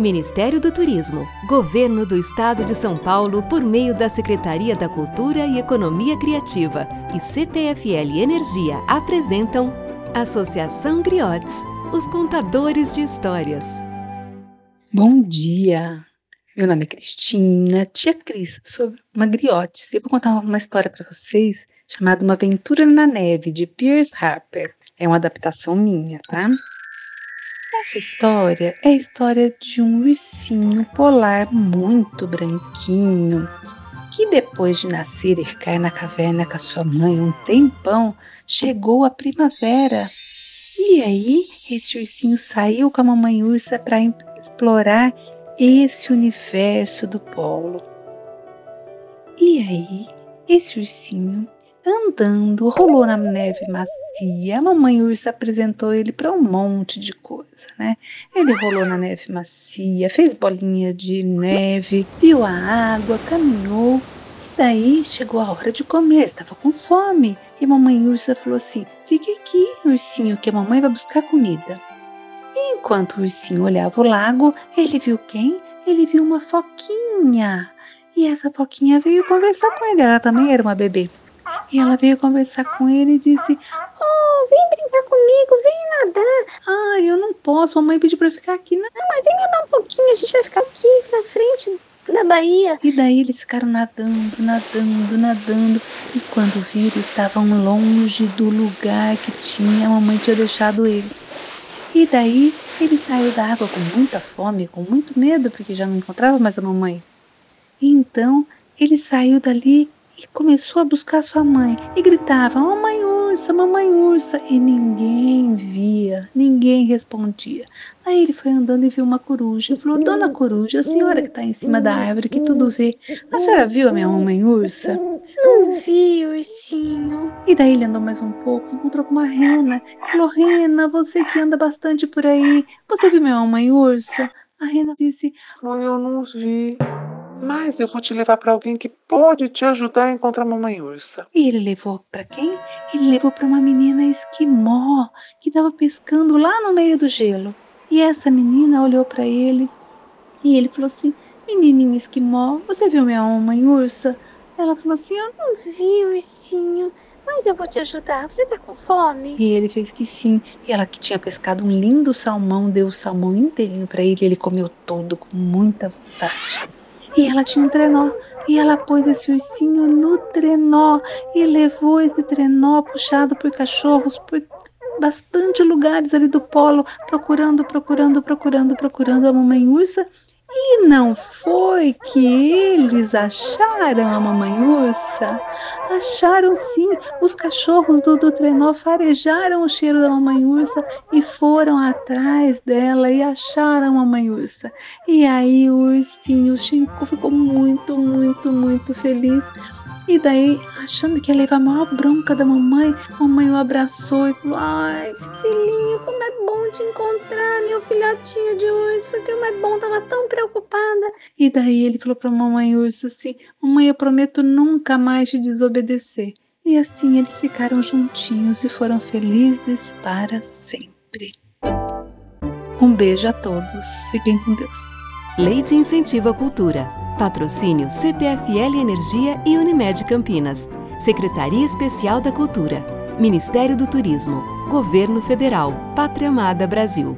Ministério do Turismo, Governo do Estado de São Paulo, por meio da Secretaria da Cultura e Economia Criativa e CPFL Energia apresentam Associação Griotes, os contadores de histórias. Bom dia! Meu nome é Cristina, tia Cris, sou uma griote. Eu vou contar uma história para vocês chamada Uma Aventura na Neve, de Pierce Harper. É uma adaptação minha, tá? Essa história é a história de um ursinho polar muito branquinho que depois de nascer e ficar na caverna com a sua mãe um tempão, chegou a primavera. E aí, esse ursinho saiu com a mamãe ursa para explorar esse universo do polo. E aí, esse ursinho Andando, rolou na neve macia. A mamãe ursa apresentou ele para um monte de coisa, né? Ele rolou na neve macia, fez bolinha de neve, viu a água, caminhou. E daí chegou a hora de comer, estava com fome. E a mamãe ursa falou assim: Fique aqui, ursinho, que a mamãe vai buscar comida. E enquanto o ursinho olhava o lago, ele viu quem? Ele viu uma foquinha. E essa foquinha veio conversar com ele. Ela também era uma bebê. E ela veio conversar com ele e disse: Oh, vem brincar comigo, vem nadar. Ai, eu não posso, a mãe pediu pra ficar aqui. Não, mas vem nadar um pouquinho, a gente vai ficar aqui na frente da Bahia. E daí eles ficaram nadando, nadando, nadando. E quando viram, estavam longe do lugar que tinha, a mamãe tinha deixado ele. E daí ele saiu da água com muita fome, com muito medo, porque já não encontrava mais a mamãe. Então ele saiu dali e começou a buscar sua mãe e gritava: Mamãe ursa, mamãe ursa, e ninguém via, ninguém respondia. Aí ele foi andando e viu uma coruja. Falou: Dona Coruja, a senhora que está em cima da árvore, que tudo vê, a senhora viu a minha mamãe ursa? Não vi, ursinho. E daí ele andou mais um pouco, encontrou com uma rena. Falou: Rena, você que anda bastante por aí, você viu minha mamãe ursa? A rena disse: Eu não vi. Mas eu vou te levar para alguém que pode te ajudar a encontrar a mamãe ursa. E ele levou para quem? Ele levou para uma menina esquimó que estava pescando lá no meio do gelo. E essa menina olhou para ele e ele falou assim: Menininha esquimó, você viu minha mamãe ursa? Ela falou assim: Eu não vi, ursinho. Mas eu vou te ajudar. Você tá com fome? E ele fez que sim. E ela que tinha pescado um lindo salmão, deu o salmão inteirinho para ele. Ele comeu todo com muita vontade. E ela tinha um trenó. E ela pôs esse ursinho no trenó e levou esse trenó puxado por cachorros por bastante lugares ali do polo, procurando, procurando, procurando, procurando a mamãe ursa e não foi que eles acharam a mamãe ursa? Acharam sim. Os cachorros do, do trenó farejaram o cheiro da mamãe ursa e foram atrás dela e acharam a mamãe ursa. E aí o ursinho, o Shinko, ficou muito, muito, muito feliz e daí, achando que ia levar a maior bronca da mamãe, a mamãe o abraçou e falou: Ai, filhinho, como é bom te encontrar, meu filhotinho de urso, como é bom, tava tão preocupada. E daí ele falou pra mamãe urso assim: Mamãe, eu prometo nunca mais te desobedecer. E assim eles ficaram juntinhos e foram felizes para sempre. Um beijo a todos. Fiquem com Deus. Lei de Incentivo à Cultura. Patrocínio CPFL Energia e Unimed Campinas. Secretaria Especial da Cultura. Ministério do Turismo. Governo Federal. Pátria Amada Brasil.